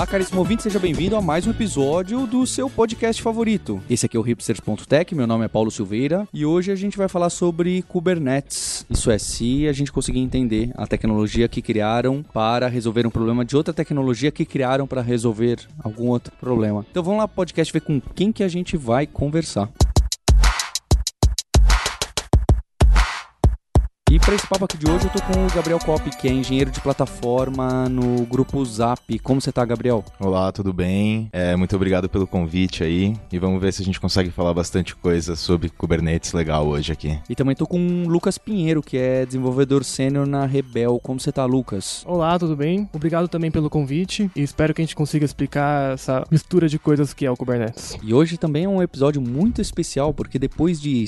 Olá, caríssimo ouvinte, seja bem-vindo a mais um episódio do seu podcast favorito. Esse aqui é o hipsters.tech, meu nome é Paulo Silveira e hoje a gente vai falar sobre Kubernetes. Isso é, se a gente conseguir entender a tecnologia que criaram para resolver um problema de outra tecnologia que criaram para resolver algum outro problema. Então vamos lá podcast ver com quem que a gente vai conversar. E para esse papo aqui de hoje, eu tô com o Gabriel Cop, que é engenheiro de plataforma no grupo Zap. Como você tá, Gabriel? Olá, tudo bem? É, muito obrigado pelo convite aí. E vamos ver se a gente consegue falar bastante coisa sobre Kubernetes legal hoje aqui. E também tô com o Lucas Pinheiro, que é desenvolvedor sênior na Rebel. Como você tá, Lucas? Olá, tudo bem? Obrigado também pelo convite e espero que a gente consiga explicar essa mistura de coisas que é o Kubernetes. E hoje também é um episódio muito especial, porque depois de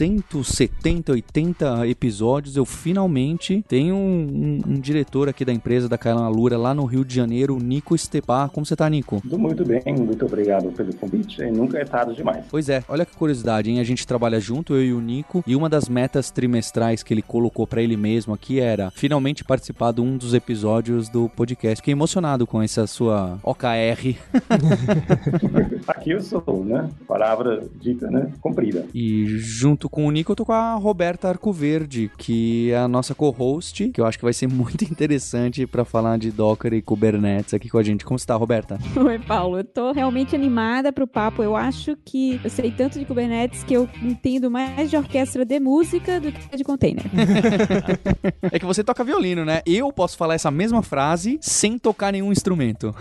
170, 80 episódios, eu finalmente tenho um, um, um diretor aqui da empresa da Kaila Lura lá no Rio de Janeiro, Nico Estepar. Como você tá, Nico? Tudo muito bem, muito obrigado pelo convite. E nunca é tarde demais. Pois é, olha que curiosidade, hein? A gente trabalha junto, eu e o Nico, e uma das metas trimestrais que ele colocou para ele mesmo aqui era finalmente participar de um dos episódios do podcast. Fiquei emocionado com essa sua OKR. aqui eu sou, né? Palavra dita, né? Comprida. E junto com o Nico eu tô com a Roberta Arcoverde, que que é a nossa co-host, que eu acho que vai ser muito interessante para falar de Docker e Kubernetes aqui com a gente. Como está, Roberta? Oi, Paulo. Eu tô realmente animada pro papo. Eu acho que eu sei tanto de Kubernetes que eu entendo mais de orquestra de música do que de container. é que você toca violino, né? Eu posso falar essa mesma frase sem tocar nenhum instrumento.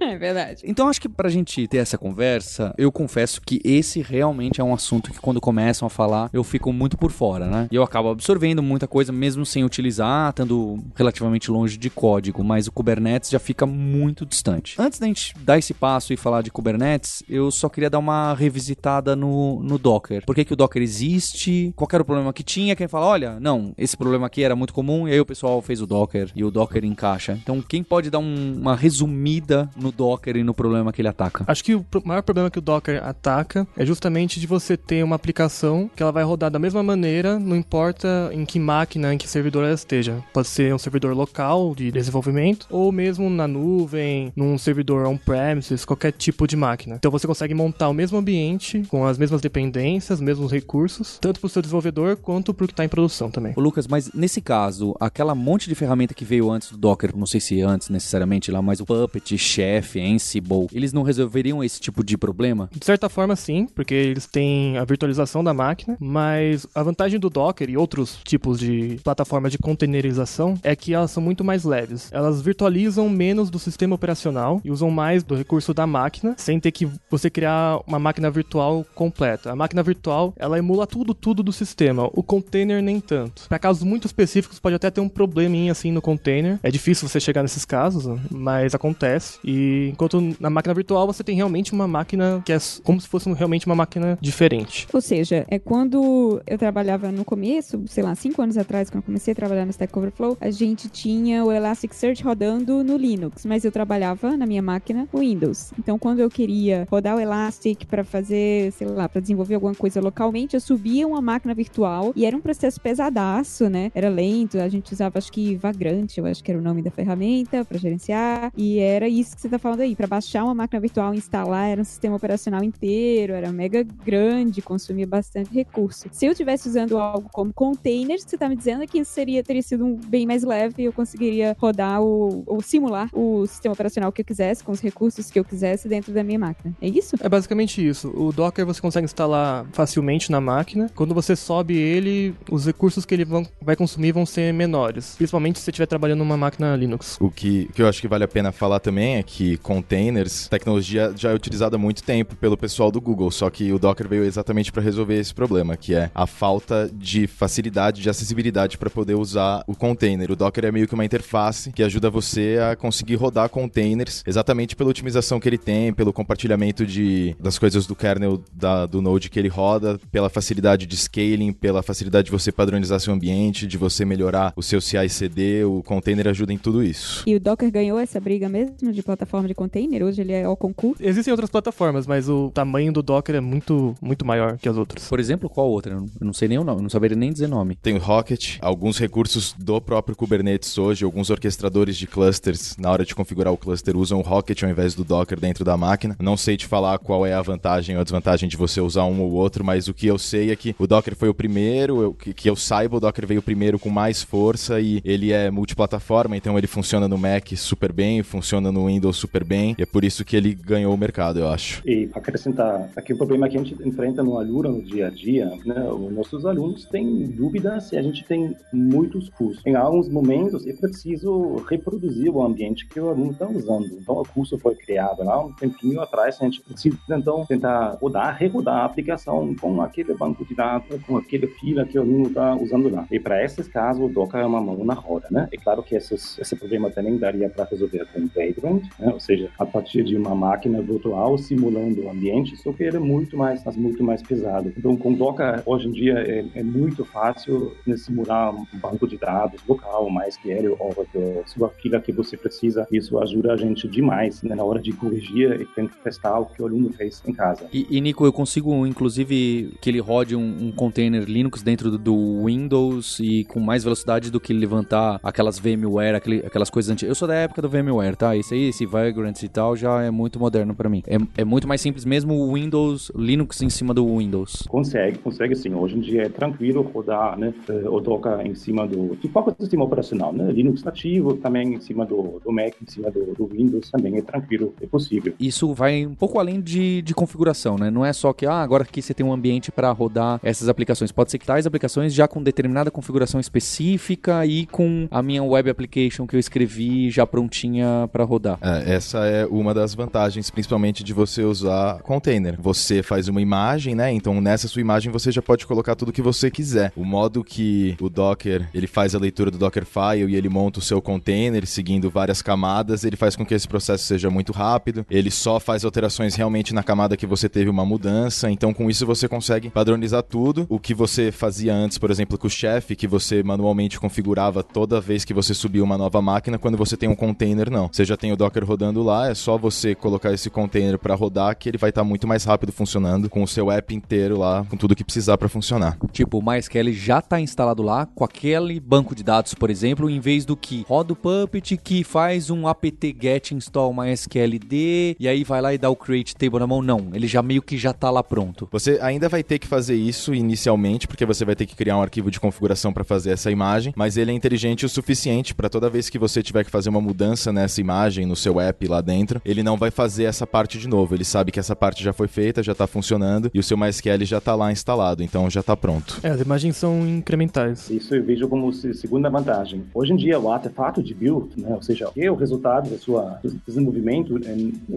é verdade. Então acho que pra gente ter essa conversa, eu confesso que esse realmente é um assunto que quando começam a falar, eu fico muito por fora, né? E eu acabo absorvendo muita coisa mesmo sem utilizar, estando relativamente longe de código, mas o Kubernetes já fica muito distante. Antes da gente dar esse passo e falar de Kubernetes, eu só queria dar uma revisitada no, no Docker. Por que, que o Docker existe? Qual era o problema que tinha? Quem fala, olha, não, esse problema aqui era muito comum, e aí o pessoal fez o Docker e o Docker encaixa. Então, quem pode dar um, uma resumida no Docker e no problema que ele ataca? Acho que o maior problema que o Docker ataca é justamente de você ter uma aplicação que ela vai rodar da mesma maneira, não importa em que máquina, em que servidor ela esteja. Pode ser um servidor local de desenvolvimento ou mesmo na nuvem, num servidor on-premises, qualquer tipo de máquina. Então você consegue montar o mesmo ambiente com as mesmas dependências, mesmos recursos, tanto para o seu desenvolvedor quanto para o que está em produção também. Ô Lucas, mas nesse caso, aquela monte de ferramenta que veio antes do Docker, não sei se antes necessariamente lá, mas o Puppet, Chef, Ansible, eles não resolveriam esse tipo de problema? De certa forma, sim, porque eles têm a virtualização da máquina, mas a vantagem do Docker e outros tipos de plataformas de containerização é que elas são muito mais leves. Elas virtualizam menos do sistema operacional e usam mais do recurso da máquina, sem ter que você criar uma máquina virtual completa. A máquina virtual, ela emula tudo, tudo do sistema. O container nem tanto. Para casos muito específicos, pode até ter um probleminha assim no container. É difícil você chegar nesses casos, mas acontece. E enquanto na máquina virtual você tem realmente uma máquina que é como se fosse realmente uma máquina diferente. Ou seja, é quando eu trabalhava no começo, sei lá, cinco anos atrás, quando eu comecei a trabalhar no Stack Overflow, a gente tinha o Elasticsearch rodando no Linux, mas eu trabalhava na minha máquina Windows. Então, quando eu queria rodar o Elastic para fazer, sei lá, para desenvolver alguma coisa localmente, eu subia uma máquina virtual e era um processo pesadaço, né? Era lento, a gente usava acho que Vagrant, eu acho que era o nome da ferramenta para gerenciar, e era isso que você tá falando aí, para baixar uma máquina virtual e instalar, era um sistema operacional inteiro, era mega grande, consumia bastante recurso. Se eu tivesse usando algo como containers, você tá me dizendo que isso seria, teria sido um bem mais leve e eu conseguiria rodar o, ou simular o sistema operacional que eu quisesse, com os recursos que eu quisesse dentro da minha máquina. É isso? É basicamente isso. O Docker você consegue instalar facilmente na máquina. Quando você sobe ele, os recursos que ele vão, vai consumir vão ser menores. Principalmente se você estiver trabalhando numa máquina Linux. O que, que eu acho que vale a pena falar também é que containers, tecnologia já é utilizada há muito tempo pelo pessoal do Google, só que o Docker veio exatamente para resolver esse problema, que é a falta de facilidade, de acessibilidade para poder usar o container. O Docker é meio que uma interface que ajuda você a conseguir rodar containers exatamente pela otimização que ele tem, pelo compartilhamento de, das coisas do kernel da, do Node que ele roda, pela facilidade de scaling, pela facilidade de você padronizar seu ambiente, de você melhorar o seu CI/CD. O container ajuda em tudo isso. E o Docker ganhou essa briga mesmo de plataforma de container, hoje ele é o concurso. Existem outras plataformas, mas o tamanho do Docker é muito, muito maior que as outras. Por exemplo, qual outra? Eu não sei nem o nome, não saberia nem dizer nome. Tem o Rocket, alguns recursos do próprio Kubernetes hoje, alguns orquestradores de clusters, na hora de configurar o cluster, usam o Rocket ao invés do Docker dentro da máquina. Não sei te falar qual é a vantagem ou a desvantagem de você usar um ou outro, mas o que eu sei é que o Docker foi o primeiro, eu, que, que eu saiba, o Docker veio primeiro com mais força e ele é multiplataforma, então ele funciona no Mac super bem, funciona no Windows super bem, e é por isso que ele ganhou o mercado, eu acho. E acrescentar aqui o problema que a gente enfrenta no Alura no dia a dia, né? Os nossos alunos têm dúvidas se a gente tem muitos cursos. Em alguns momentos é preciso reproduzir o ambiente que o aluno está usando. Então o curso foi criado lá um tempinho atrás, a gente precisa então tentar rodar, rerodar a aplicação com aquele banco de dados, com aquele fila que o aluno está usando lá. E para esses casos o Docker é uma mão na roda, né? É claro que esses, esse problema também daria para resolver com Vagrant, né? Ou seja, a partir de uma máquina virtual simulando o ambiente, só que ele é muito mais, muito mais pesado. Então, com Docker, hoje em dia, é, é muito fácil simular um banco de dados local, MySQL, Oracle, sua fila que você precisa. Isso ajuda a gente demais né, na hora de corrigir e testar o que o aluno fez em casa. E, e Nico, eu consigo, inclusive, que ele rode um, um container Linux dentro do, do, Windows e com mais velocidade do que levantar aquelas VMware, aquele, aquelas coisas antigas. Eu sou da época do VMware, tá? Isso aí, esse Vagrant e tal, já é muito moderno para mim. É, é muito mais simples mesmo o Windows, Linux em cima do Windows. Consegue, consegue sim. Hoje em dia é tranquilo rodar né, eh, o Docker em cima do, de qualquer sistema operacional, né? Linux nativo também em cima do, do Mac, em cima do, do, Windows também é tranquilo, é possível. Isso vai um pouco além de, de configuração, né? Não é só que, ah, agora aqui você tem um ambiente para rodar essas aplicações. Pode ser que tais aplicações já com determinada configuração específica e com a minha web application que eu escrevi já prontinha para rodar. É, essa é uma das vantagens, principalmente de você usar container. Você faz uma imagem, né? Então nessa sua imagem você já pode colocar tudo que você quiser. O modo que o Docker ele faz a leitura do Dockerfile e ele monta o seu container seguindo várias camadas, ele faz com que esse processo seja muito rápido. Ele só faz alterações realmente na camada que você teve uma mudança. Então com isso você consegue padronizar tudo. O que você fazia antes, por exemplo, com o chefe, que você manualmente configurava toda vez que você subia uma nova máquina, quando você tem um container, não. Você já tem o Docker rodando lá, é só você colocar esse container para rodar que ele vai estar tá muito mais rápido funcionando com o seu app inteiro lá, com tudo que precisar para funcionar. Tipo, o MySQL já está instalado lá com aquele banco de dados, por exemplo, em vez do que roda o Puppet que faz um apt get install MySQLD e aí vai lá e dá o create table na mão. Não, ele já meio que já está lá pronto. Você ainda vai ter que fazer isso inicialmente, porque você vai ter que criar um arquivo de configuração para fazer essa imagem, mas ele é inteligente o suficiente para toda vez que você tiver que fazer uma mudança nessa imagem, no seu app lá dentro, ele não vai fazer essa parte de novo. Ele sabe que essa parte já foi feita, já está funcionando e o seu MySQL já está lá instalado, então já está pronto. É, as imagens são incrementais. Isso eu vejo como segunda vantagem. Hoje em dia, o artefato de build, né, ou seja, o resultado do seu desenvolvimento,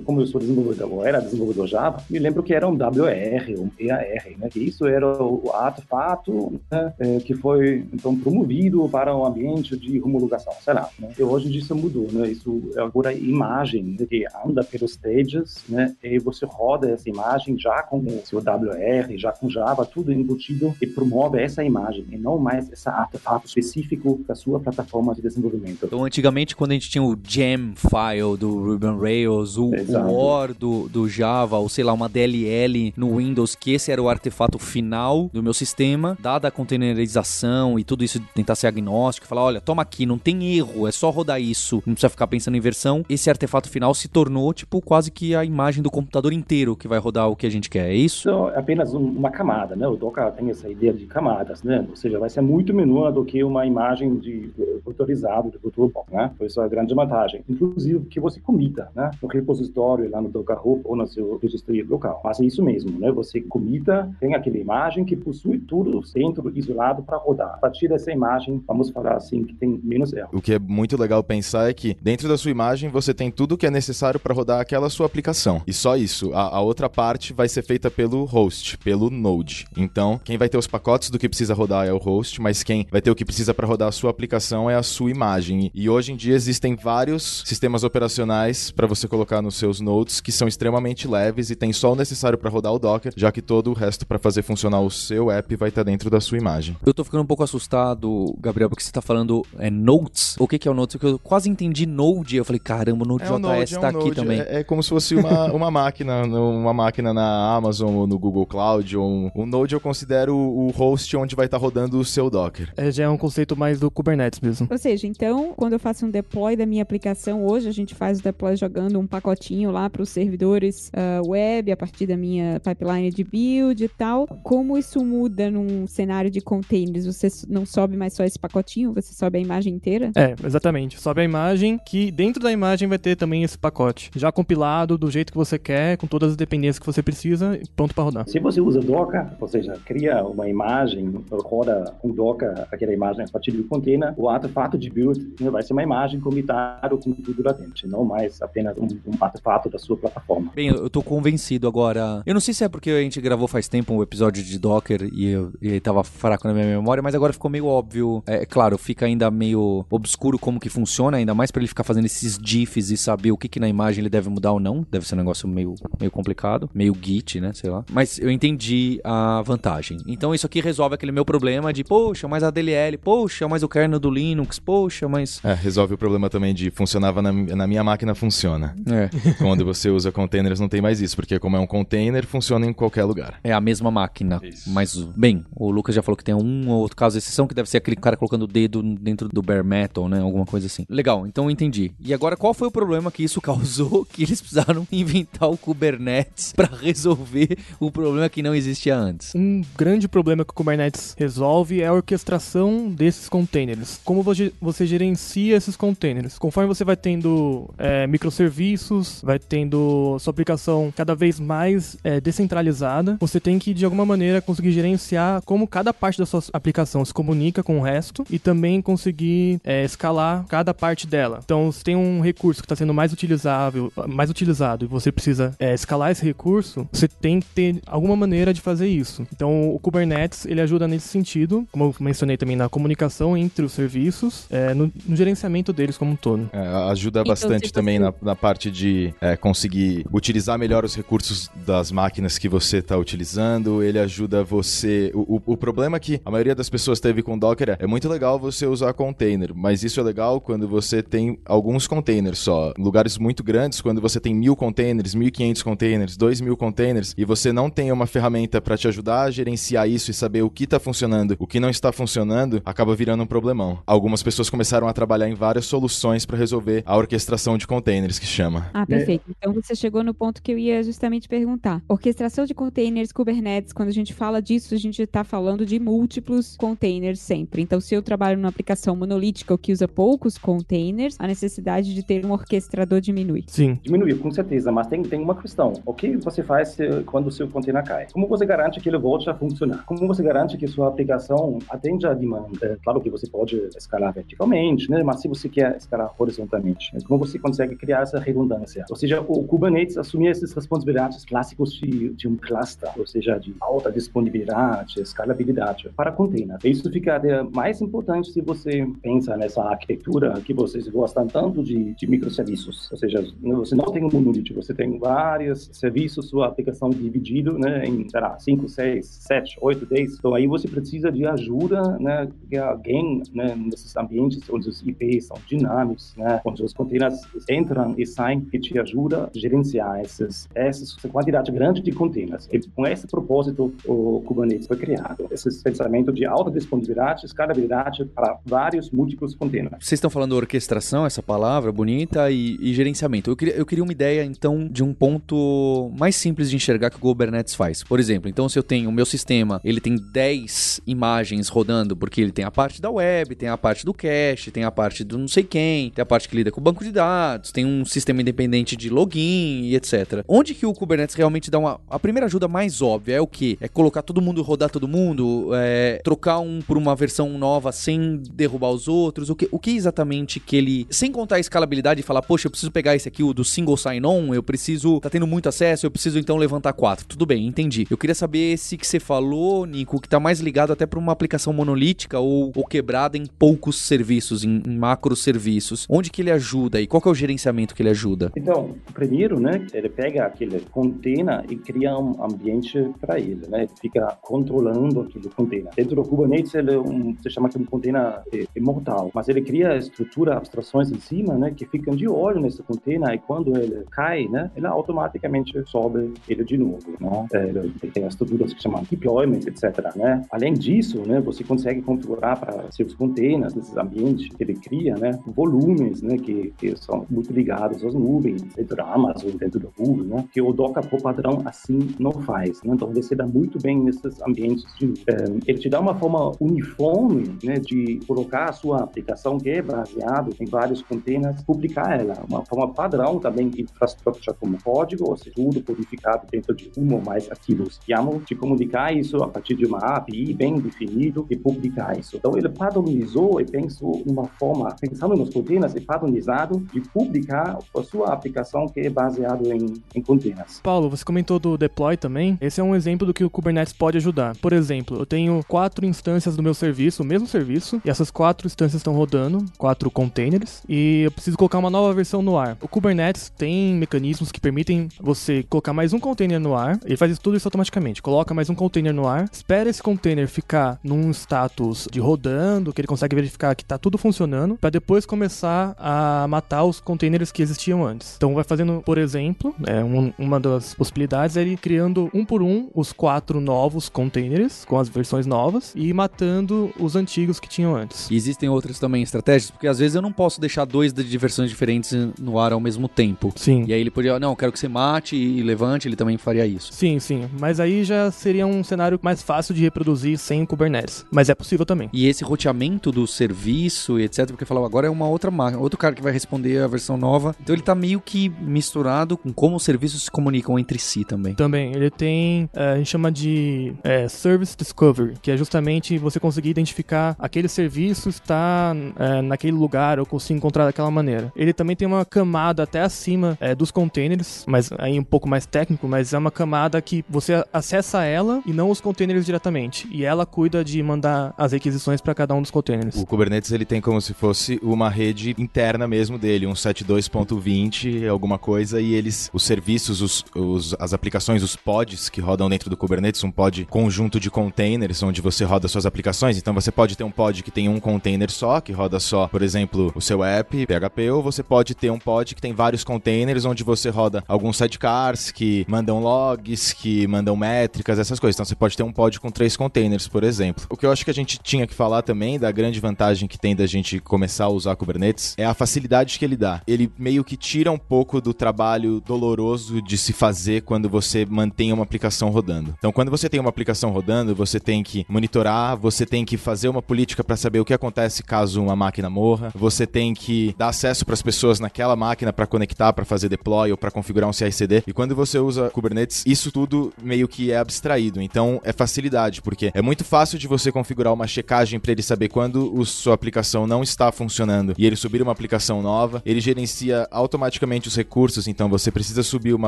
como eu sou desenvolvedor, ou era desenvolvedor Java, me lembro que era um WR, um EAR, né, que isso era o artefato né, é, que foi então promovido para um ambiente de homologação, sei lá. Né? E hoje isso mudou, né? Isso é agora imagem né, que anda pelos stages, né? E você roda essa imagem já com o seu WR, já com Java, tudo embutido e promove essa imagem e não mais esse artefato específico da sua plataforma de desenvolvimento. Então, antigamente, quando a gente tinha o gem file do Ruby on Rails, o, o OR do, do Java, ou sei lá, uma DLL no Windows, que esse era o artefato final do meu sistema, dada a containerização e tudo isso, tentar ser agnóstico, falar, olha, toma aqui, não tem erro, é só rodar isso, não precisa ficar pensando em versão. Esse artefato final se tornou, tipo, quase que a imagem do computador inteiro que vai rodar o que a gente quer, é isso? Então, é apenas uma camada, né? O Docker tem essa ideia de camadas, né? Ou seja, vai ser muito menor do que uma imagem de autorizado do futuro, né? Isso é a grande vantagem. Inclusive, que você comita, né? No repositório, lá no Docker Hub ou no seu registro local. Mas é isso mesmo, né? Você comita, tem aquela imagem que possui tudo dentro, isolado para rodar. A partir dessa imagem, vamos falar assim, que tem menos erro. O que é muito legal pensar é que dentro da sua imagem você tem tudo que é necessário para rodar aquela sua aplicação. E só isso. A, a, outra parte vai ser feita pelo host, pelo Node. Então, quem vai ter os pacotes do que precisa rodar é o host, mas quem vai ter o que precisa para rodar a sua aplicação é a sua imagem. E hoje em dia existem vários sistemas operacionais para você colocar nos seus nodes que são extremamente leves e tem só o necessário para rodar o Docker, já que todo o resto para fazer funcionar o seu app vai estar tá dentro da sua imagem. Eu tô ficando um pouco assustado, Gabriel, porque você tá falando é Notes. O que que é o Notes? Porque eu quase entendi Node, eu falei, caramba, Node JS é um Node, está é um aqui Node. também. É, é como se fosse uma, uma máquina, uma máquina na Amazon ou no Google Cloud. Ou um, um Node eu considero o host onde vai estar rodando o seu Docker. É, já é um conceito mais do Kubernetes mesmo. Ou seja, então, quando eu faço um deploy da minha aplicação, hoje a gente faz o deploy jogando um pacotinho lá para os servidores uh, web a partir da minha pipeline de build e tal. Como isso muda num cenário de containers? Você não sobe mais só esse pacotinho, você sobe a imagem inteira? É, exatamente. Sobe a imagem que dentro da imagem vai ter também esse pacote, já compilado do jeito que você quer, com todas as dependências que você precisa, pronto para rodar. Se você usa Docker, ou seja, cria uma imagem, roda com Docker aquela imagem a partir do container, o artefato de build né, vai ser uma imagem comitada com tudo latente, não mais apenas um, um artefato da sua plataforma. Bem, eu tô convencido agora. Eu não sei se é porque a gente gravou faz tempo um episódio de Docker e eu, e tava fraco na minha memória, mas agora ficou meio óbvio. É claro, fica ainda meio obscuro como que funciona, ainda mais para ele ficar fazendo esses diffs e saber o que que na imagem ele deve mudar ou não. Deve ser um negócio meio, meio complicado, meio git, né, sei lá. Mas eu entendi a vantagem. Então isso aqui resolve aquele meu problema de, poxa, mas a DLL, poxa, mas o kernel do Linux, poxa, mas... É, resolve o problema também de funcionava na, na minha máquina, funciona. É. Quando você usa containers não tem mais isso, porque como é um container, funciona em qualquer lugar. É a mesma máquina. Isso. Mas, bem, o Lucas já falou que tem um ou outro caso de exceção que deve ser aquele cara colocando o dedo dentro do bare metal, né? Alguma coisa assim. Legal, então eu entendi. E agora, qual foi o problema que isso causou que eles precisaram inventar o Kubernetes para resolver o problema que não existia antes? Um grande problema que o Kubernetes resolve é a orquestração desses containers. Como você, você gerencia esses containers. Conforme você vai tendo é, microserviços, vai tendo sua aplicação cada vez mais é, descentralizada, você tem que, de alguma maneira, conseguir gerenciar como cada parte da sua aplicação se comunica com o resto e também conseguir é, escalar cada parte dela. Então, se tem um recurso que está sendo mais utilizável, mais utilizado e você precisa é, escalar esse recurso, você tem que ter alguma maneira de fazer isso. Então, o Kubernetes ele ajuda nesse sentido, como eu mencionei também na comunicação entre os serviços, é, no, no, gerenciamento deles como um todo. É, ajuda então, bastante também você... na, na, parte de é, conseguir utilizar melhor os recursos das máquinas que você está utilizando. Ele ajuda você. O, o, o, problema que a maioria das pessoas teve com Docker é, é muito legal você usar container, mas isso é legal quando você tem alguns containers só. Lugares muito grandes, quando você tem mil containers, mil quinhentos containers, dois mil containers e você não tem uma ferramenta para te ajudar a gerenciar isso e saber o que está funcionando, o que não está funcionando, acaba virando um problemão. Algumas pessoas começaram a trabalhar em várias soluções para resolver a orquestração de containers, que chama. Ah, perfeito. Então você chegou no ponto que eu ia justamente perguntar. Orquestração de containers, Kubernetes, quando a gente fala disso, a gente está falando de múltiplos containers sempre. Então, se eu trabalho numa aplicação monolítica que usa poucos containers, a necessidade de ter um orquestrador diminui. Sim. Diminui, com certeza, mas tem, tem uma questão. O que você faz quando o seu container Como você garante que ele volte a funcionar? Como você garante que sua aplicação atende a demanda? É, claro que você pode escalar verticalmente, né? mas se você quer escalar horizontalmente, como você consegue criar essa redundância? Ou seja, o Kubernetes assumir essas responsabilidades clássicas de, de um cluster, ou seja, de alta disponibilidade, escalabilidade para container. Isso fica mais importante se você pensa nessa arquitetura que vocês gostam tanto de, de microserviços. Ou seja, você não tem um monolito, você tem vários serviços, sua aplicação dividida né, em, sei lá, 5, 6, 7, 8, 10. Então aí você precisa de ajuda, né, de alguém né, nesses ambientes onde os IPs são dinâmicos, né, onde os containers entram e saem, que te ajuda a gerenciar essas, essa quantidade grande de containers. E com esse propósito, o Kubernetes foi criado. Esse pensamento de alta disponibilidade, escalabilidade para vários múltiplos containers. Vocês estão falando orquestração, essa palavra bonita, e, e gerenciamento. Eu queria, eu queria uma ideia, então, de um ponto mais simples de enxergar que o Kubernetes faz. Por exemplo, então se eu tenho o meu sistema, ele tem 10 imagens rodando, porque ele tem a parte da web, tem a parte do cache, tem a parte do não sei quem, tem a parte que lida com o banco de dados, tem um sistema independente de login e etc. Onde que o Kubernetes realmente dá uma... A primeira ajuda mais óbvia é o que? É colocar todo mundo, rodar todo mundo, é, trocar um por uma versão nova sem derrubar os outros, o que, o que exatamente que ele... Sem contar a escalabilidade e falar, poxa, eu preciso pegar esse aqui, o do single sign-on, eu preciso... Tá tendo muito acesso, eu preciso então levantar quatro. Tudo bem, entendi. Eu queria saber esse que você falou, Nico, que tá mais ligado até para uma aplicação monolítica ou, ou quebrada em poucos serviços, em, em macro serviços. Onde que ele ajuda e qual que é o gerenciamento que ele ajuda? Então, primeiro, né, ele pega aquele container e cria um ambiente para ele, né? Ele fica controlando aquele container. Dentro do Kubernetes, ele é um, se chama de um container imortal, mas ele cria estrutura, abstrações em cima, né, que ficam de olho nesse container e quando ele cai, né, ele automaticamente sobe ele de novo, né? Ele tem as estruturas que chamam deployment, etc, né? Além disso, né, você consegue configurar para seus containers, esses ambientes que ele cria, né, volumes, né, que, que são muito ligados às nuvens, dentro da Amazon, dentro do Google, né, que o Docker por padrão assim não faz, né? Então você dá muito bem nesses ambientes de é, ele te dá uma forma uniforme, né, de colocar a sua aplicação que é baseado em vários containers, publicar ela, uma forma padrão também de infraestrutura como código, ou seja, tudo codificado dentro de um ou mais arquivos YAML, de comunicar isso a partir de uma API bem definido e publicar isso. Então ele padronizou e pensou numa forma, pensando nos containers e padronizado de publicar a sua aplicação que é baseado em, em containers. Paulo, você comentou do deploy também. Esse é um exemplo do que o Kubernetes pode ajudar. Por exemplo, eu tenho quatro instâncias do meu serviço, o mesmo serviço, e essas quatro instâncias estão rodando, quatro containers, e eu preciso colocar uma nova versão no ar. O Kubernetes tem mecanismos que permitem você colocar mais um container no ar, ele faz tudo isso automaticamente. Coloca mais um container no ar, espera esse container ficar num status de rodando, que ele consegue verificar que está tudo funcionando, para depois começar a matar os containers que existiam antes. Então vai fazendo, por exemplo, é, um, uma das possibilidades é ele criando um por um os quatro novos containers com as versões novas e matando os antigos que tinham antes. E existem outras também estratégias, porque às vezes eu não posso deixar dois de versões diferentes no ar ao mesmo tempo. Sim. E aí ele poderia, não, quero que você mate e levante, ele também faria isso. Sim, sim. Mas aí já seria um cenário mais fácil de reproduzir sem Kubernetes. Mas é possível também. E esse roteamento do serviço etc, porque falava, agora é uma outra máquina, outro cara que vai responder a versão nova. Então ele tá meio que misturado com como os serviços se comunicam entre si também. Também, ele tem, é, a gente chama de é, Service Discovery, que é justamente você conseguir identificar aquele serviço está é, naquele lugar ou conseguir encontrar daquela maneira. Ele também tem uma camada até acima é, dos containers, mas aí um pouco mais técnico, mas é uma camada que você acessa ela e não os containers diretamente. E ela cuida de mandar as requisições para cada um dos containers. O Kubernetes ele tem como se fosse uma rede interna mesmo dele, um 72.20, alguma coisa, e eles, os serviços, os, os, as aplicações, os pods que rodam dentro do Kubernetes, um pod conjunto de containers onde você roda suas aplicações. Então você pode ter um pod que tem um container só, que roda só, por exemplo, o seu app, PHP, ou você pode ter um pod que tem vários containers onde você roda alguns sidecars que mandam logs, que mandam métricas, essas coisas. Então você pode ter um pod com três containers, por exemplo. O que eu acho que a gente tinha que falar também da grande vantagem que tem da gente começar a usar Kubernetes é a facilidade que ele dá. Ele meio que tira um pouco do trabalho doloroso de se fazer quando você mantém uma aplicação rodando. Então, quando você tem uma aplicação rodando, você tem que monitorar, você tem que fazer uma política para saber o que acontece caso uma máquina morra, você tem que dar acesso para as pessoas naquela máquina para conectar, para fazer deploy ou para configurar um CI/CD. E quando você usa Kubernetes, isso tudo meio que é abstraído. Então, é facilidade, porque é muito fácil de você configurar uma checagem para ele saber quando a sua aplicação não está funcionando e ele subir uma aplicação nova. Ele gerencia automaticamente os recursos, então você precisa subir uma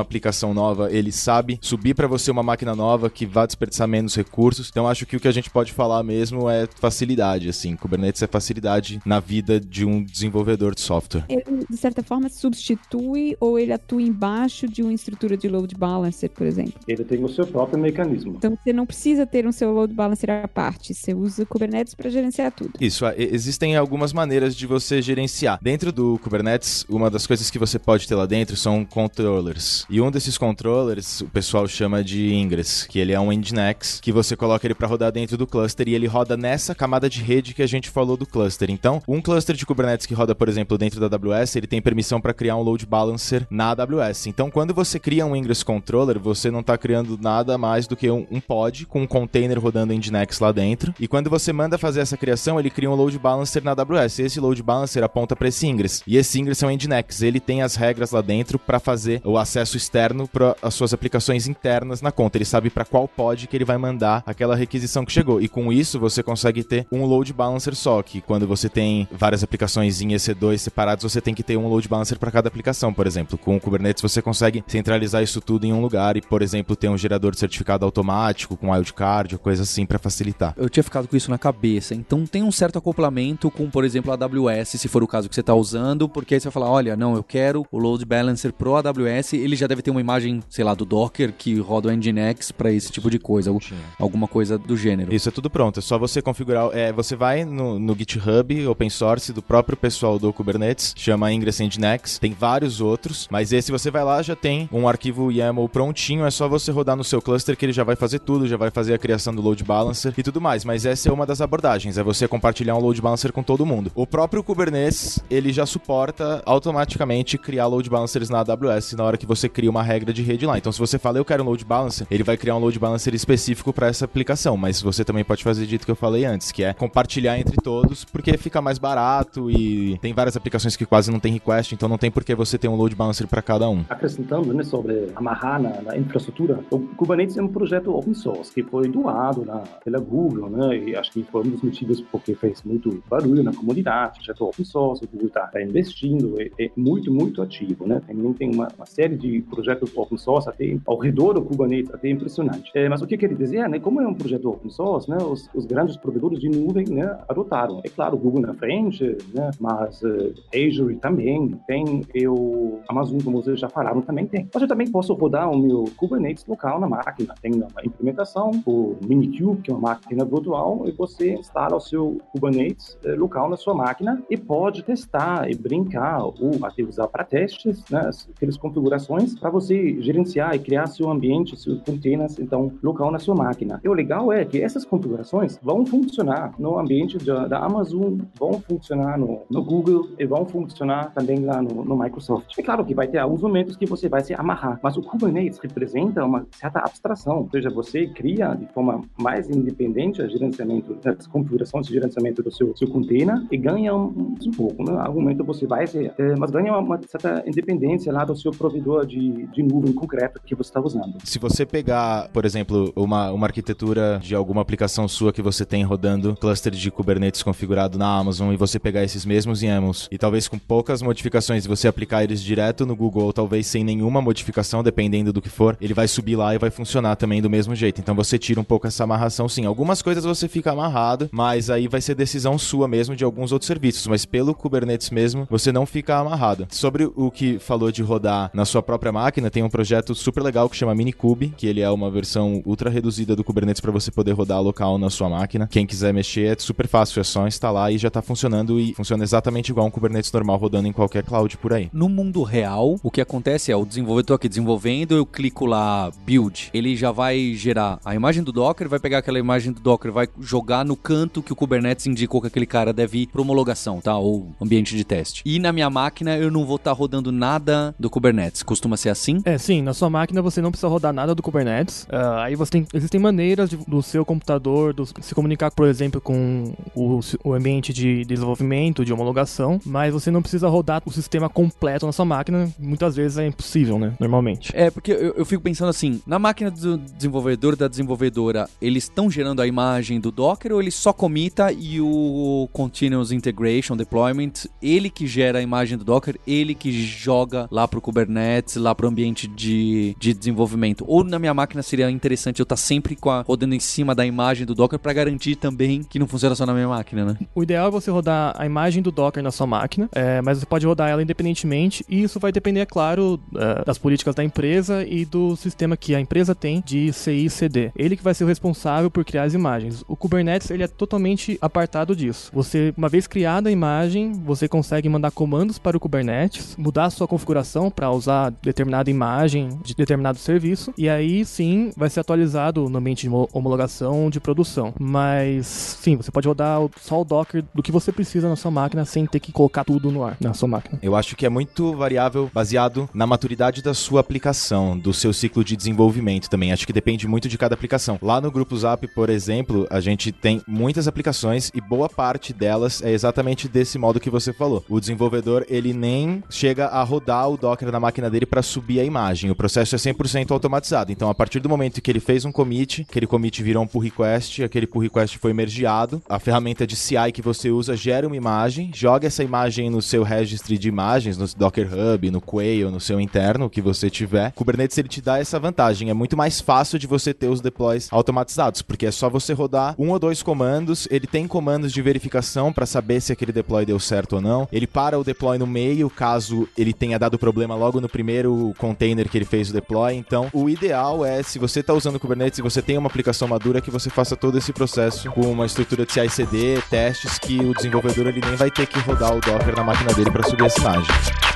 aplicação nova, ele sabe subir para você uma máquina nova que vá desperdiçar menos recursos. Então acho que o que a gente pode falar mesmo é facilidade, assim. Kubernetes é facilidade na vida de um desenvolvedor de software. Ele, de certa forma, substitui ou ele atua embaixo de uma estrutura de load balancer, por exemplo. Ele tem o seu próprio mecanismo. Então você não precisa ter um seu load balancer à parte, você usa Kubernetes para gerenciar tudo. Isso, existem algumas maneiras de você gerenciar. Dentro do Kubernetes, uma das coisas que você pode ter lá dentro são controllers. E um desses controllers, o pessoal chama de Ingress, que ele é um Nginx, que você coloca ele para rodar dentro do cluster e ele roda nessa camada de rede que a gente falou do cluster. Então, um cluster de Kubernetes que roda, por exemplo, dentro da AWS, ele tem permissão para criar um load balancer na AWS. Então, quando você cria um Ingress controller, você não está criando nada mais do que um, um pod com um container rodando Nginx lá dentro. E quando você manda fazer essa criação, ele cria um load balancer na AWS. E esse load balancer aponta para esse Ingress. E esse Ingress é um Nginx. Ele tem as regras lá dentro para fazer o acesso externo para as suas aplicações internas na conta. Ele sabe para qual pod que ele vai mandar aquela requisição que chegou. E com isso você consegue ter um load balancer só, que quando você tem várias aplicações em EC2 separadas, você tem que ter um load balancer para cada aplicação, por exemplo. Com o Kubernetes você consegue centralizar isso tudo em um lugar e, por exemplo, ter um gerador de certificado automático com wildcard ou coisa assim para facilitar. Eu tinha ficado com isso na cabeça. Então tem um certo acoplamento com, por exemplo, a AWS, se for o caso que você está usando, porque aí você vai falar, olha, não, eu quero o load balancer pro AWS, ele já deve ter uma imagem, sei lá, do Docker que roda o Nginx para esse tipo de coisa, alguma coisa do gênero. Isso é tudo pronto, é só você configurar, é, você vai no, no GitHub open source do próprio pessoal do Kubernetes, chama chama Ingress Nginx, tem vários outros, mas esse você vai lá, já tem um arquivo YAML prontinho, é só você rodar no seu cluster que ele já vai fazer tudo, já vai fazer a criação do load balancer e tudo mais, mas essa é uma das abordagens, é você compartilhar um load balancer com todo mundo. O próprio Kubernetes, ele já suporta automaticamente criar load balancers na AWS na hora que você cria uma regra de rede lá. Então se você fala eu quero um load balancer, ele vai criar um load balancer específico para essa aplicação, mas você também pode fazer dito que eu falei antes, que é compartilhar entre todos, porque fica mais barato e tem várias aplicações que quase não tem request, então não tem por que você ter um load balancer para cada um. Acrescentando né, sobre amarrar na, na, infraestrutura, o Kubernetes é um projeto open source que foi doado na, pela Google, né? E acho que foi um dos motivos porque fez muito barulho na comunidade, projeto open source, o Google está tá investindo, é, é, muito, muito ativo, né? Também tem uma, uma, série de projetos open source até ao redor do Kubernetes, até impressionante. É, mas o que eu queria dizer, né? Como é um projeto open source, né? Os, os grandes provedores de nuvem, né? Adotaram. É claro, o Google na frente, né? Mas uh, Azure também tem, eu, Amazon, como vocês já falaram, também tem. Mas eu também posso rodar o meu Kubernetes local na máquina. Tem uma implementação, o Minikube, que é uma máquina virtual, e você instala o seu Kubernetes uh, local na sua máquina e pode testar e brincar ou até usar para testes, né? Aquelas configurações para você gerenciar e criar seu ambiente, seus containers, então, local na sua máquina. E o legal é que essas configurações vão funcionar no ambiente da, da Amazon, vão funcionar no, no, Google e vão funcionar também lá no, no, Microsoft. É claro que vai ter alguns momentos que você vai se amarrar, mas o Kubernetes representa uma certa abstração, ou seja, você cria de forma mais independente o gerenciamento, as configurações de gerenciamento do seu, seu container e ganha um, um pouco, né? Algum momento você vai ser, é, mas ganha uma, uma, certa independência lá do seu provedor de, de nuvem concreto que você está usando. Se você pegar, por exemplo, uma, uma arquitetura de alguma aplicação sua que você tem rodando cluster de Kubernetes configurado na Amazon e você pegar esses mesmos YAMLs e talvez com poucas modificações você aplicar eles direto no Google ou talvez sem nenhuma modificação, dependendo do que for, ele vai subir lá e vai funcionar também do mesmo jeito. Então você tira um pouco essa amarração sim. Algumas coisas você fica amarrado, mas aí vai ser decisão sua mesmo de alguns outros serviços, mas pelo Kubernetes mesmo, você não fica amarrado. Sobre o que falou de rodar na sua própria máquina, tem um projeto super legal que chama Minikube, que ele é uma versão ultra reduzida do Kubernetes para você poder rodar local na sua máquina. Quem quiser mexer é super fácil, é só instalar e já tá funcionando e funciona exatamente igual um Kubernetes normal rodando em qualquer cloud por aí. No mundo real, o que acontece é o desenvolvedor aqui desenvolvendo, eu clico lá build, ele já vai gerar a imagem do Docker, vai pegar aquela imagem do Docker, vai jogar no canto que o Kubernetes indicou que aquele cara deve ir para homologação, tá? Ou ambiente de teste. E na minha máquina eu não vou estar tá rodando nada do Kubernetes. Costuma ser assim? É, sim. Na sua máquina você não precisa rodar nada do Kubernetes. Uh, aí você tem, existem maneiras de, do seu computador do, se comunicar, por exemplo, com o, o, ambiente de desenvolvimento, de homologação, mas você não precisa rodar o sistema completo na sua máquina. Muitas vezes é impossível, né? Normalmente. É, porque eu, eu fico pensando assim, na máquina do desenvolvedor da desenvolvedora, eles estão gerando a imagem do Docker ou ele só comita e o Continuous Integration Deployment, ele que gera a imagem do Docker, ele que joga lá pro Kubernetes, lá pro ambiente de, de desenvolvimento. Ou na minha máquina seria interessante eu estar tá sempre com a, rodando em cima da imagem do Docker para garantir também que não funciona só na minha máquina, né? O ideal é você rodar a imagem do Docker na sua máquina, é, mas você pode rodar ela independentemente e isso vai depender, é claro, é, das políticas da empresa e do sistema que a empresa tem de CI CD. Ele que vai ser o responsável por criar as imagens. O Kubernetes ele é totalmente apartado disso. Você, uma vez criada a imagem, você consegue mandar comandos para o Kubernetes, mudar a sua configuração para usar determinada imagem de determinado serviço, e aí sim vai ser atualizado no ambiente de homologação de produção. Mas sim, você pode rodar só o Docker do que você precisa na sua máquina sem ter que colocar tudo no ar na sua máquina. Eu acho que é muito variável baseado na maturidade da sua aplicação, do seu ciclo de desenvolvimento também. Acho que depende muito de cada aplicação. Lá no grupo Zap, por exemplo, a gente tem muitas aplicações e boa parte delas é exatamente desse modo que você falou. O desenvolvedor, ele nem chega a rodar o Docker na máquina dele para subir a imagem. O processo é 100% automatizado. Então, a partir do momento que ele fez um commit, aquele commit virou um pull request, aquele pull request foi mergeado, a ferramenta de CI que você usa gera uma imagem, joga essa imagem no seu registry de imagens, no Docker Hub, no Quail, no seu interno, que você tiver. Kubernetes ele te dá essa vantagem. É muito mais fácil de você ter os deploys automatizados, porque é só você rodar um ou dois comandos. Ele tem comandos de verificação para saber se aquele deploy deu certo ou não. Ele para o deploy no meio, caso ele tenha dado problema logo no primeiro container que ele fez o deploy. Então, o ideal é, se você está usando Kubernetes e você tem uma aplicação madura, que você faça todo esse processo com uma estrutura de CI/CD, testes, que o desenvolvedor ele nem vai ter que rodar o Docker na máquina dele para subir essa imagem.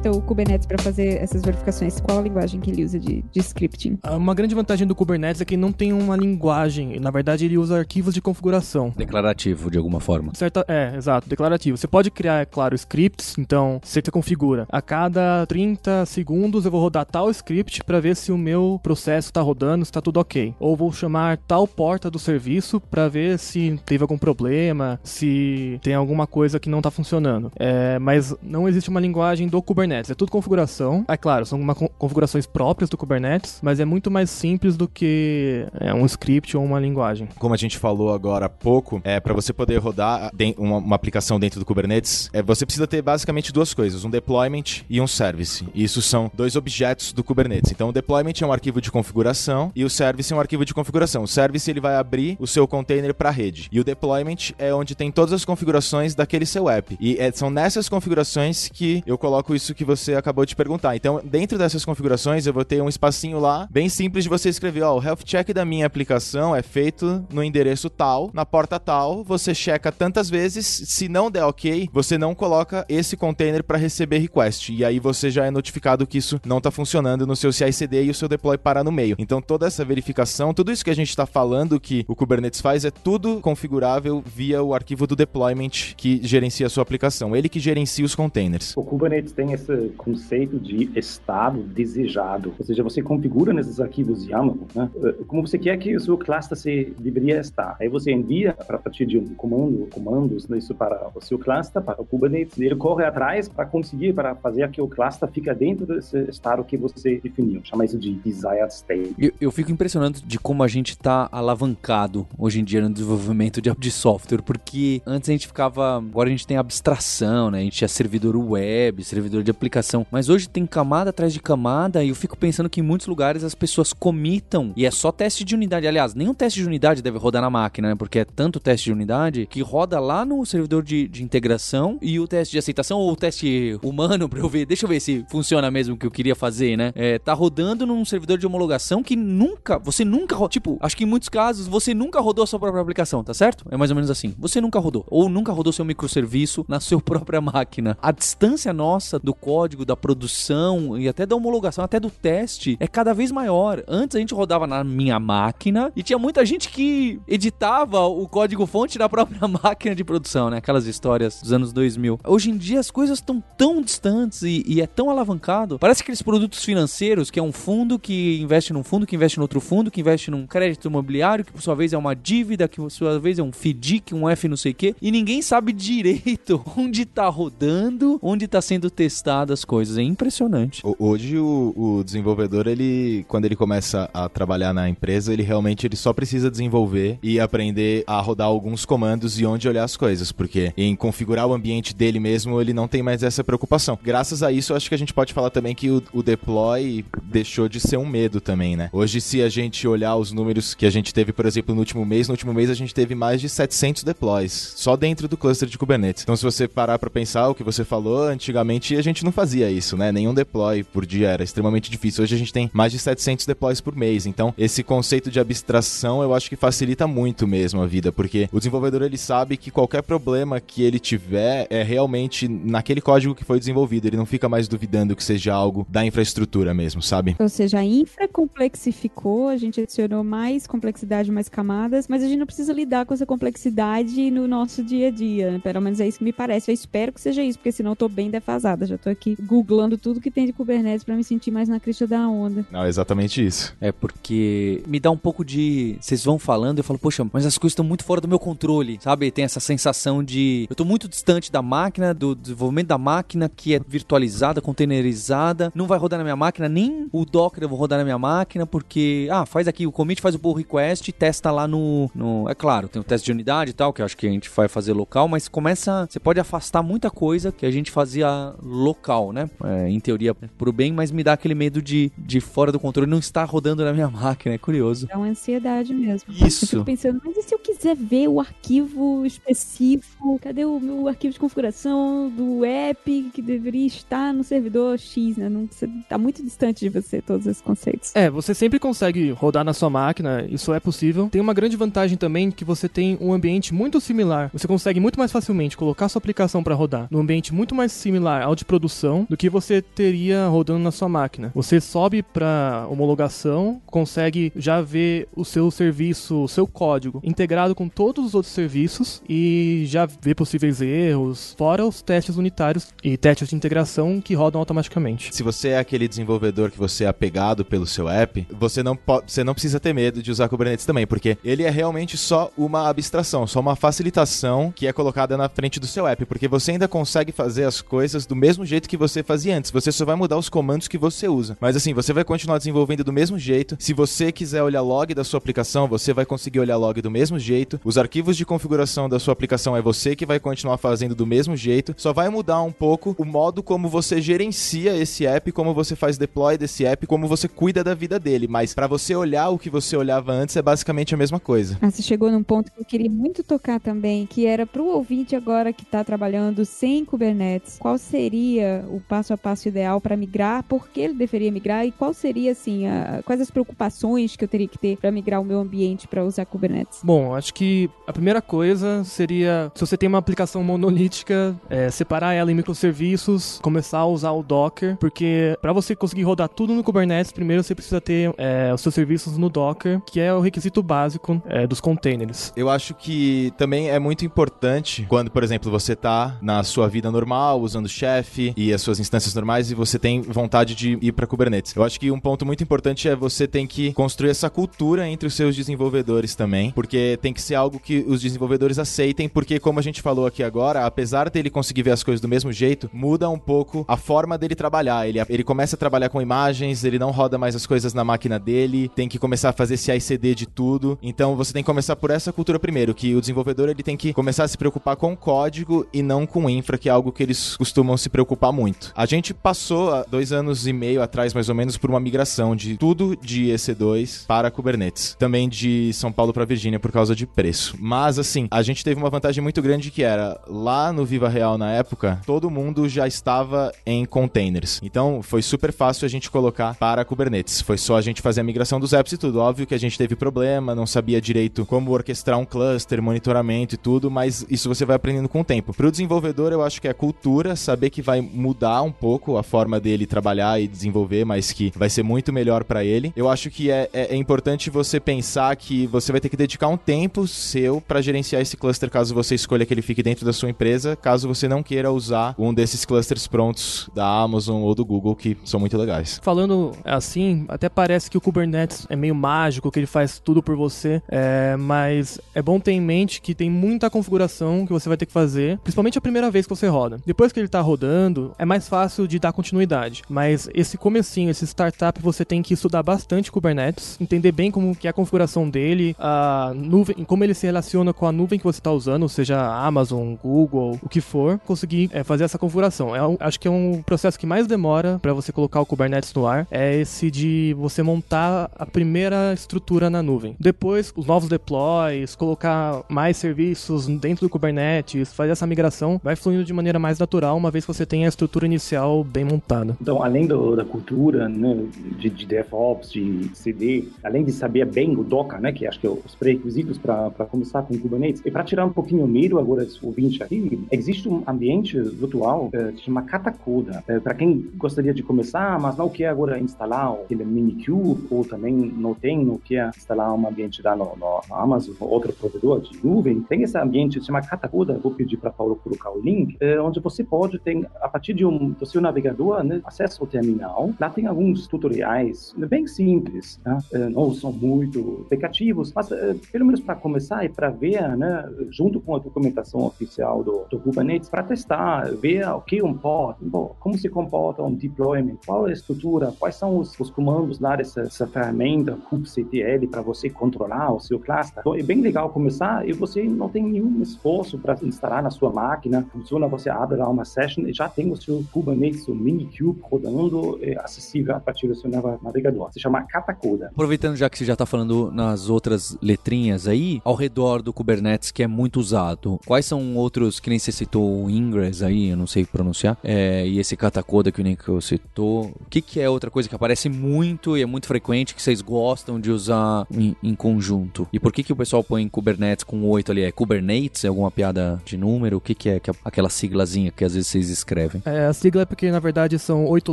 Scripta o Kubernetes para fazer essas verificações? Qual a linguagem que ele usa de, de scripting? Ah, uma grande vantagem do Kubernetes é que não tem uma linguagem. Na verdade, ele usa arquivos de configuração. Declarativo, de alguma forma. Certa, é, exato, declarativo. Você pode criar, é claro, scripts, então você configura. A cada 30 segundos eu vou rodar tal script para ver se o meu processo está rodando, se está tudo ok. Ou vou chamar tal porta do serviço para ver se teve algum problema, se tem alguma coisa que não está funcionando. É, mas não existe uma linguagem do Kubernetes. É tudo configuração. É claro, são uma configurações próprias do Kubernetes, mas é muito mais simples do que é, um script ou uma linguagem. Como a gente falou agora há pouco, é para você poder rodar uma, uma, aplicação dentro do Kubernetes, é, você precisa ter basicamente duas coisas, um deployment e um service. E isso são dois objetos do Kubernetes. Então, o deployment é um arquivo de configuração e o service é um arquivo de configuração. O service ele vai abrir o seu container para a rede. E o deployment é onde tem todas as configurações daquele seu app. E é, são nessas configurações que eu coloco isso que você acabou de perguntar. Então, dentro dessas configurações, eu vou ter um espacinho lá, bem simples de você escrever, ó, o health check da minha aplicação é feito no endereço tal, na porta tal, você checa tantas vezes, se não der ok, você não coloca esse container para receber request. E aí você já é notificado que isso não está funcionando no seu CI/CD e o seu deploy para no meio. Então, toda essa verificação, tudo isso que a gente está falando que o Kubernetes faz é tudo configurável via o arquivo do deployment que gerencia a sua aplicação. Ele que gerencia os containers. O Kubernetes tem esse conceito de estado desejado, ou seja, você configura nesses arquivos YAML né, eh, como você quer que o seu cluster se deveria estar. Aí você envia a partir de um comando, comandos né, isso para o seu cluster, para o Kubernetes, ele corre atrás para conseguir, para fazer que o cluster fique dentro desse estado que você definiu. Chama isso de desired state. Eu, eu fico impressionado de como a gente está alavancado hoje em dia no desenvolvimento de, de software, porque antes a gente ficava, agora a gente tem abstração, né? A gente tinha servidor web, servidor de aplicação. Mas hoje tem camada atrás de camada e eu fico pensando que em muitos lugares as pessoas comitam e é só teste de unidade. Aliás, nenhum teste de unidade deve rodar na máquina, né? Porque é tanto teste de unidade que roda lá no servidor de, de integração e o teste de aceitação ou o teste humano pra eu ver. Deixa eu ver se funciona mesmo o que eu queria fazer, né? É, tá rodando num servidor de homologação que nunca, você nunca, tipo, acho que em muitos casos você nunca rodou a sua própria aplicação, tá certo? É mais ou menos assim. Você nunca rodou ou nunca rodou seu microserviço na sua própria máquina. A distância nossa do código, da produção e até da homologação, até do teste, é cada vez maior. Antes a gente rodava na minha máquina e tinha muita gente que editava o código fonte na própria máquina de produção, né? Aquelas histórias dos anos 2000. Hoje em dia as coisas estão tão distantes e, e, é tão alavancado. Parece aqueles produtos financeiros que é um fundo que investe num fundo, que investe em outro fundo, que investe num crédito imobiliário, que por sua vez é uma dívida, que por sua vez é um FDIC, um F não sei o quê, e ninguém sabe direito onde tá rodando, onde tá sendo testado as coisas. É impressionante. Hoje o, o, desenvolvedor, ele, quando ele começa a trabalhar na empresa, ele realmente ele só precisa desenvolver e aprender a rodar alguns comandos e onde olhar as coisas, porque em configurar o ambiente dele mesmo, ele não tem mais essa preocupação. Graças a isso, acho que a gente pode falar também que o, o deploy deixou de ser um medo também, né? Hoje, se a gente olhar os números que a gente teve, por exemplo, no último mês, no último mês a gente teve mais de 700 deploys, só dentro do cluster de Kubernetes. Então, se você parar para pensar o que você falou, antigamente a gente não fazia fazia isso, né? Nenhum deploy por dia era extremamente difícil. Hoje a gente tem mais de 700 deploys por mês. Então, esse conceito de abstração eu acho que facilita muito mesmo a vida, porque o desenvolvedor ele sabe que qualquer problema que ele tiver é realmente naquele código que foi desenvolvido. Ele não fica mais duvidando que seja algo da infraestrutura mesmo, sabe? Ou seja, a infra complexificou, a gente adicionou mais complexidade, mais camadas, mas a gente não precisa lidar com essa complexidade no nosso dia a dia. Né? Pelo menos é isso que me parece. Eu espero que seja isso, porque senão eu tô bem defasada. Já tô aqui googlando tudo que tem de Kubernetes para me sentir mais na crista da onda. Não, é exatamente isso. É porque me dá um pouco de. Vocês vão falando, eu falo, poxa, mas as coisas estão muito fora do meu controle, sabe? Tem essa sensação de. Eu tô muito distante da máquina, do desenvolvimento da máquina que é virtualizada, containerizada. Não vai rodar na minha máquina, nem o Docker eu vou rodar na minha máquina, porque. Ah, faz aqui o commit, faz o pull request e testa lá no, no. É claro, tem o teste de unidade e tal, que eu acho que a gente vai fazer local, mas começa. Você pode afastar muita coisa que a gente fazia local, né? né? É, em teoria, pro bem, mas me dá aquele medo de, de fora do controle não estar rodando na minha máquina. É curioso. É uma ansiedade mesmo. Isso. Eu fico pensando, mas e se eu quiser ver o arquivo específico? Cadê o meu arquivo de configuração do app que deveria estar no servidor X, né? Não, você tá muito distante de você todos esses conceitos. É, você sempre consegue rodar na sua máquina, isso é possível. Tem uma grande vantagem também que você tem um ambiente muito similar. Você consegue muito mais facilmente colocar sua aplicação para rodar num ambiente muito mais similar ao de produção do que você teria rodando na sua máquina. Você sobe para homologação, consegue já ver o seu serviço, o seu código integrado com todos os outros serviços e já vê possíveis erros, fora os testes unitários e testes de integração que rodam automaticamente. Se você é aquele desenvolvedor que você é apegado pelo seu app, você não, você não precisa ter medo de usar Kubernetes também, porque ele é realmente só uma abstração, só uma facilitação que é colocada na frente do seu app, porque você ainda consegue fazer as coisas do mesmo jeito que você fazia antes. Você só vai mudar os comandos que você usa. Mas assim, você vai continuar desenvolvendo do mesmo jeito. Se você quiser olhar log da sua aplicação, você vai conseguir olhar log do mesmo jeito. Os arquivos de configuração da sua aplicação é você que vai continuar fazendo do mesmo jeito. Só vai mudar um pouco o modo como você gerencia esse app, como você faz deploy desse app, como você cuida da vida dele. Mas para você olhar o que você olhava antes é basicamente a mesma coisa. Ah, você chegou num ponto que eu queria muito tocar também, que era pro ouvinte agora que tá trabalhando sem Kubernetes, qual seria o passo a passo ideal para migrar, por que ele deveria migrar e qual seria assim, a, quais as preocupações que eu teria que ter para migrar o meu ambiente para usar Kubernetes? Bom, acho que a primeira coisa seria, se você tem uma aplicação monolítica, é, separar ela em microserviços, começar a usar o Docker, porque para você conseguir rodar tudo no Kubernetes, primeiro você precisa ter é, os seus serviços no Docker, que é o requisito básico é, dos containers. Eu acho que também é muito importante quando, por exemplo, você tá na sua vida normal, usando o chefe e as suas instâncias normais e você tem vontade de ir para Kubernetes. Eu acho que um ponto muito importante é você tem que construir essa cultura entre os seus desenvolvedores também, porque tem que ser algo que os desenvolvedores aceitem, porque como a gente falou aqui agora, apesar dele conseguir ver as coisas do mesmo jeito, muda um pouco a forma dele trabalhar. Ele, ele começa a trabalhar com imagens, ele não roda mais as coisas na máquina dele, tem que começar a fazer CI/CD de tudo. Então você tem que começar por essa cultura primeiro, que o desenvolvedor ele tem que começar a se preocupar com código e não com infra, que é algo que eles costumam se preocupar muito. A gente passou há dois anos e meio atrás, mais ou menos, por uma migração de tudo de EC2 para Kubernetes. Também de São Paulo para Virgínia por causa de preço. Mas assim, a gente teve uma vantagem muito grande que era lá no Viva Real na época, todo mundo já estava em containers. Então foi super fácil a gente colocar para Kubernetes. Foi só a gente fazer a migração dos apps e tudo. Óbvio que a gente teve problema, não sabia direito como orquestrar um cluster, monitoramento e tudo, mas isso você vai aprendendo com o tempo. Para o desenvolvedor, eu acho que é cultura, saber que vai mudar um pouco a forma dele trabalhar e desenvolver, mas que vai ser muito melhor para ele. Eu acho que é, é, é, importante você pensar que você vai ter que dedicar um tempo seu para gerenciar esse cluster caso você escolha que ele fique dentro da sua empresa, caso você não queira usar um desses clusters prontos da Amazon ou do Google que são muito legais. Falando assim, até parece que o Kubernetes é meio mágico, que ele faz tudo por você, é, mas é bom ter em mente que tem muita configuração que você vai ter que fazer, principalmente a primeira vez que você roda. Depois que ele tá rodando, é mais fácil de dar continuidade, mas esse comecinho, esse startup, você tem que estudar bastante Kubernetes, entender bem como que é a configuração dele, a nuvem, como ele se relaciona com a nuvem que você está usando, seja Amazon, Google, o que for, conseguir é, fazer essa configuração. É acho que é um processo que mais demora para você colocar o Kubernetes no ar, é esse de você montar a primeira estrutura na nuvem. Depois, os novos deploys, colocar mais serviços dentro do Kubernetes, fazer essa migração, vai fluindo de maneira mais natural, uma vez que você tem a estrutura inicial bem montada. Então, além do, da cultura né, de, de, DevOps, de CD, além de saber bem o Docker, né, que acho que é os pré-requisitos para começar com Kubernetes, e para tirar um pouquinho o medo agora dos ouvintes aqui, existe um ambiente virtual é, que chama Katacoda. É, para quem gostaria de começar, mas não quer agora instalar aquele Minikube, ou também não tem, não quer instalar um ambiente lá no, no Amazon, outro provedor de nuvem, tem esse ambiente que chama Katacoda, vou pedir para Paulo colocar o link, é, onde você pode ter, a partir de um, do seu navegador, né, acesso ao terminal. Lá tem alguns tutoriais bem simples, né, não são muito aplicativos, mas pelo menos para começar e para ver, né, junto com a documentação oficial do, do Kubernetes, para testar, ver o que um pod, como se comporta um deployment, qual é a estrutura, quais são os, os comandos lá dessa, dessa ferramenta kubectl para você controlar o seu cluster. Então é bem legal começar e você não tem nenhum esforço para instalar na sua máquina. Funciona, você abre lá uma session e já tem o seu Kubernetes, o Minikube rodando, é, acessível a partir do seu navegador. Se chama Katacoda. Aproveitando já que você já está falando nas outras letrinhas aí, ao redor do Kubernetes que é muito usado, quais são outros que nem você citou o Ingress aí, eu não sei pronunciar, é, e esse Katacoda que o Nico citou, o que, que é outra coisa que aparece muito e é muito frequente que vocês gostam de usar em, em conjunto? E por que, que o pessoal põe Kubernetes com 8 ali? É Kubernetes? É alguma piada de número? O que, que é que é aquela siglazinha que às vezes vocês escrevem? É, a sigla é porque, na verdade, são oito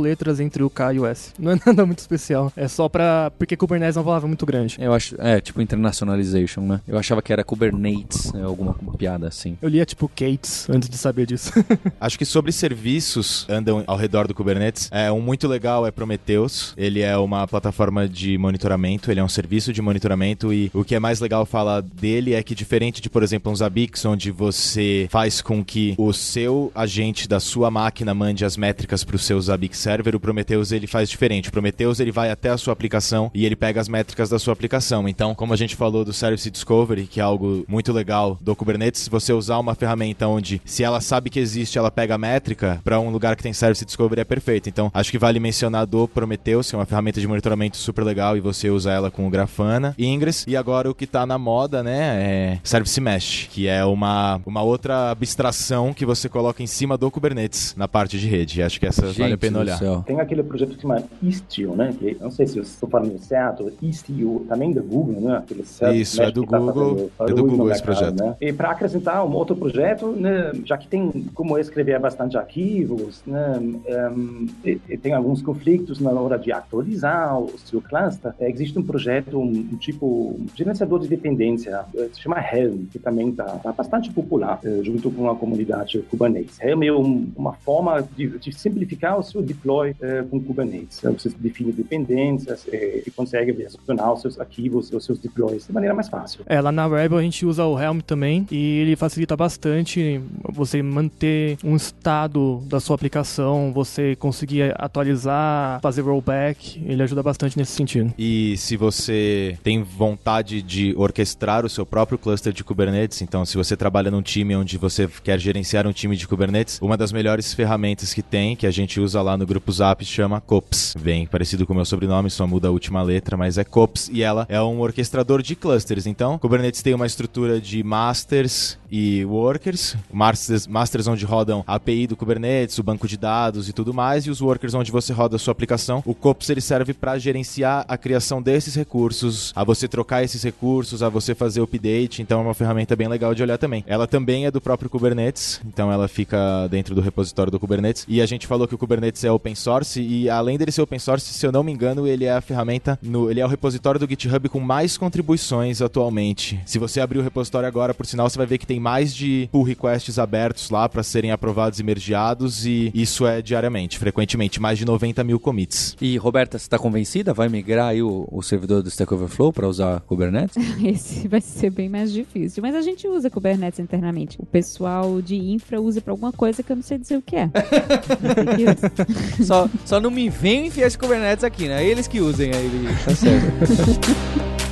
letras entre o K e o S. Não é nada muito especial. É só pra... porque Kubernetes é uma palavra muito grande. Eu acho... É, tipo internationalization, né? Eu achava que era Kubernetes, é alguma piada assim. Eu lia, tipo, Kates, antes de saber disso. acho que sobre serviços andam ao redor do Kubernetes, é um muito legal é Prometheus. Ele é uma plataforma de monitoramento, ele é um serviço de monitoramento e o que é mais legal falar dele é que diferente de, por exemplo, um Zabbix, onde você faz com que o seu agente da sua máquina mande as métricas para o seu Zabbix server, o Prometheus ele faz diferente. O Prometheus ele vai até a sua aplicação e ele pega as métricas da sua aplicação. Então, como a gente falou do Service Discovery, que é algo muito legal do Kubernetes, se você usar uma ferramenta onde se ela sabe que existe, ela pega a métrica para um lugar que tem Service Discovery é perfeito. Então, acho que vale mencionar do Prometheus, que é uma ferramenta de monitoramento super legal e você usa ela com o Grafana, Ingress e agora o que está na moda, né, é Service Mesh, que é uma, uma outra abstração que você coloca em cima do Kubernetes na parte de rede. Acho que essa Gente vale a pena olhar. céu. Tem aquele projeto que se chama Istio, né? Que não sei se eu estou falando certo, Istio, também do Google, né? Aquele Isso, é do tá Google, fazendo é do Google no esse mercado, projeto. Né? E para acrescentar um outro projeto, né? Já que tem como escrever bastante arquivos, né? ehm, e, e tem alguns conflitos na hora de atualizar o seu cluster, é, existe um projeto, um, um tipo gerenciador de dependência, eh, se chama Helm, que também está bastante popular eh, junto com a comunidade Kubernetes. Helm é um- uma forma de, de simplificar o seu deploy eh, com Kubernetes. Então, Você define dependências eh, e consegue versionar os seus arquivos, os seus deploys de maneira mais fácil. É, lá na Rebel a gente usa o Helm também e ele facilita bastante você manter um estado da sua aplicação, você conseguir atualizar, fazer rollback, ele ajuda bastante nesse sentido. E se você tem vontade de orquestrar o seu próprio cluster de Kubernetes, então se você trabalha num time onde você quer gerenciar um time de Kubernetes, uma das melhores ferramentas que tem, que a gente usa lá no grupo Zap, chama Cops. Bem parecido com o meu sobrenome, só muda a última letra, mas é Cops e ela é um orquestrador de clusters. Então, Kubernetes tem uma estrutura de masters e workers, masters, masters onde rodam a API do Kubernetes, o banco de dados e tudo mais, e os workers onde você roda a sua aplicação. O Cops ele serve para gerenciar a criação desses recursos, a você trocar esses recursos, a você fazer update, então é uma ferramenta bem legal de olhar também. Ela também é do próprio Kubernetes, então ela fica dentro do repositório do Kubernetes. E a gente falou que o Kubernetes é open source e além dele ser open source, se eu não me engano, ele é a ferramenta no, ele é o repositório do GitHub com mais contribuições atualmente. Se você abrir o repositório agora, por sinal, você vai ver que tem mais de pull requests abertos lá para serem aprovados e mergeados e isso é diariamente, frequentemente, mais de 90 mil commits. E Roberta, você está convencida? Vai migrar aí o, o servidor do Stack Overflow para usar Kubernetes? Esse vai ser bem mais difícil. Mas a gente usa Kubernetes internamente. O pessoal de infra usa pra alguma coisa que eu não sei dizer o que é. Tem só, só não me venham enfiar esse Kubernetes aqui, né? Eles que usem aí, tá certo.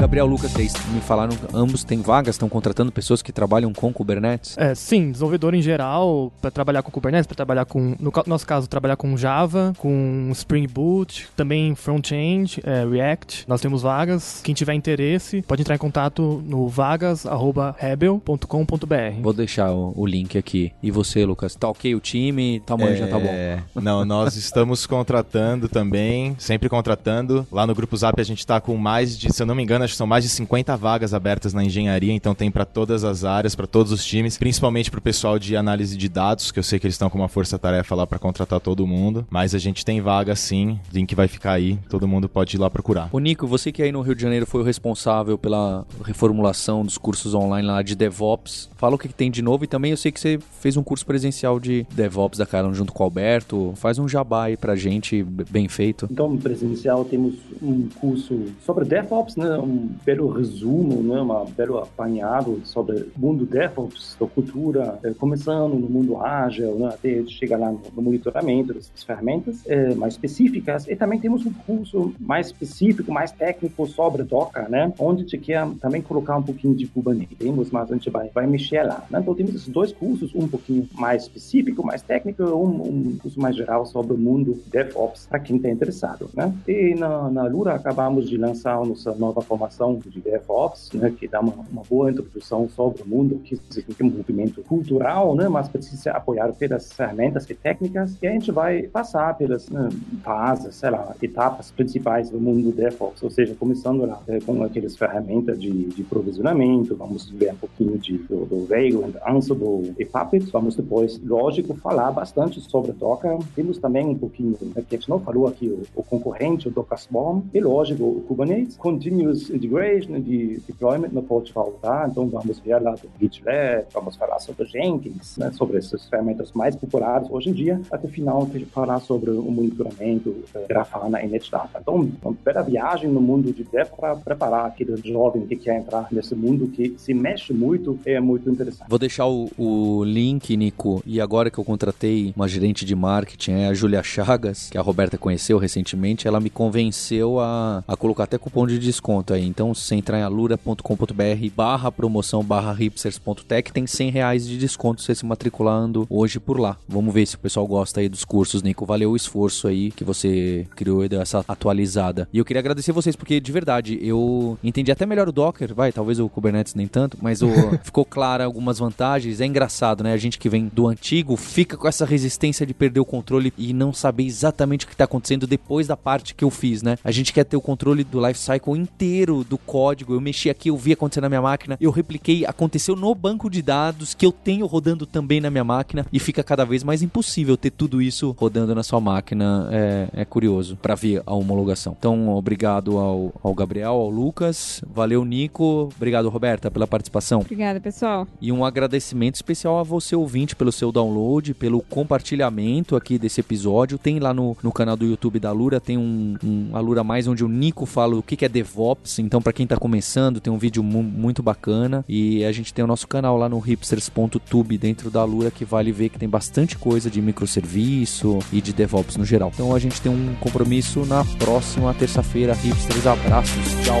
Gabriel Lucas, vocês me falaram, ambos têm vagas, estão contratando pessoas que trabalham com Kubernetes? É, sim, desenvolvedor em geral, para trabalhar com Kubernetes, para trabalhar com, no nosso caso, trabalhar com Java, com Spring Boot, também front-end, é, React. Nós temos vagas. Quem tiver interesse, pode entrar em contato no vagas@rebel.com.br. Vou deixar o, o link aqui. E você, Lucas? Tá ok o time? Tamanho já tá bom. É, Não, nós estamos contratando também, sempre contratando. Lá no Grupo Zap a gente tá com mais de, se eu não me engano, acho que são mais de 50 vagas abertas na engenharia, então tem para todas as áreas, para todos os times, principalmente pro pessoal de análise de dados, que eu sei que eles estão com uma força-tarefa lá para contratar todo mundo, mas a gente tem vaga sim, link vai ficar aí, todo mundo pode ir lá procurar. Ô Nico, você que aí no Rio de Janeiro foi o responsável pela reformulação dos cursos online lá de DevOps, fala o que, que tem de novo e também eu sei que você fez um curso presencial de DevOps da Carlon junto com o Alberto. Faz um jabá aí pra gente, bem feito. Então, presencial, temos um curso sobre DevOps, né? um belo resumo, né, um belo apanhado sobre o mundo DevOps, da cultura, é, começando no mundo ágil, né, até chegar lá no, no monitoramento das ferramentas é, mais específicas. E também temos um curso mais específico, mais técnico sobre Docker, né, onde a gente quer também colocar um pouquinho de Kubernetes, mas a gente vai, vai mexer lá. Né? Então temos esses dois cursos, um pouquinho mais específico, mais técnico, um, um curso mais geral sobre o mundo DevOps, para quem está interessado. Né? E na, na Lura acabamos de lançar nossa nova formação de DevOps, né, que dá uma, uma boa introdução sobre o mundo, que significa um movimento cultural, né, mas precisa ser apoiado pelas ferramentas e técnicas, e a gente vai passar pelas né, fases, sei lá, etapas principais do mundo DevOps, ou seja, começando lá é, com aquelas ferramentas de, de provisionamento, vamos ver um pouquinho de, do, do Vagrant, Ansible e Puppet, vamos depois, lógico, falar bastante sobre Docker, temos também um pouquinho, né, que a gente não falou aqui, o, o concorrente, o Docker Swarm, e lógico, o Kubernetes, Continuous Integration, de deployment não pode faltar, então vamos ver lá do GitLab, vamos falar sobre Jenkins, né, sobre essas ferramentas mais populares hoje em dia, até o final falar sobre o monitoramento, eh, Grafana e NetData. Então, uma bela viagem no mundo de dev para preparar aquele jovem que quer entrar nesse mundo que se mexe muito, é muito interessante. Vou deixar o, o link, Nico, e agora que eu contratei uma gerente de marketing, é a Julia Chagas, que a Roberta conheceu recentemente, ela me convenceu a, a colocar até cupom de desconto aí. Então, se entrar em alura.com.br barra promoção barra hipsters.tech, tem 100 reais de desconto você se matriculando hoje por lá. Vamos ver se o pessoal gosta aí dos cursos, Nico. Valeu o esforço aí que você criou e deu essa atualizada. E eu queria agradecer vocês, porque de verdade, eu entendi até melhor o Docker, vai, talvez o Kubernetes nem tanto, mas o, ficou clara algumas vantagens. É engraçado, né? A gente que vem do antigo fica com essa resistência de perder o controle e não saber exatamente o que está acontecendo depois da parte que eu fiz, né? A gente quer ter o controle do life cycle inteiro do código. Eu mexi aqui, eu vi acontecer na minha máquina, eu repliquei, aconteceu no banco de dados que eu tenho rodando também na minha máquina e fica cada vez mais impossível ter tudo isso rodando na sua máquina. É, é curioso para ver a homologação. Então, obrigado ao, ao Gabriel, ao Lucas, valeu Nico, obrigado Roberta pela participação. Obrigada, pessoal. E um agradecimento especial a você ouvinte pelo seu download, pelo compartilhamento aqui desse episódio. Tem lá no, no canal do YouTube da Lura, tem um, um Alura Mais onde o Nico fala o que, que é DevOps. Então, para quem tá começando, tem um vídeo mu muito bacana. E a gente tem o nosso canal lá no hipsters.tube dentro da Lura que vale ver que tem bastante coisa de microserviço e de DevOps no geral. Então a gente tem um compromisso na próxima terça-feira. Hipsters, abraços, tchau.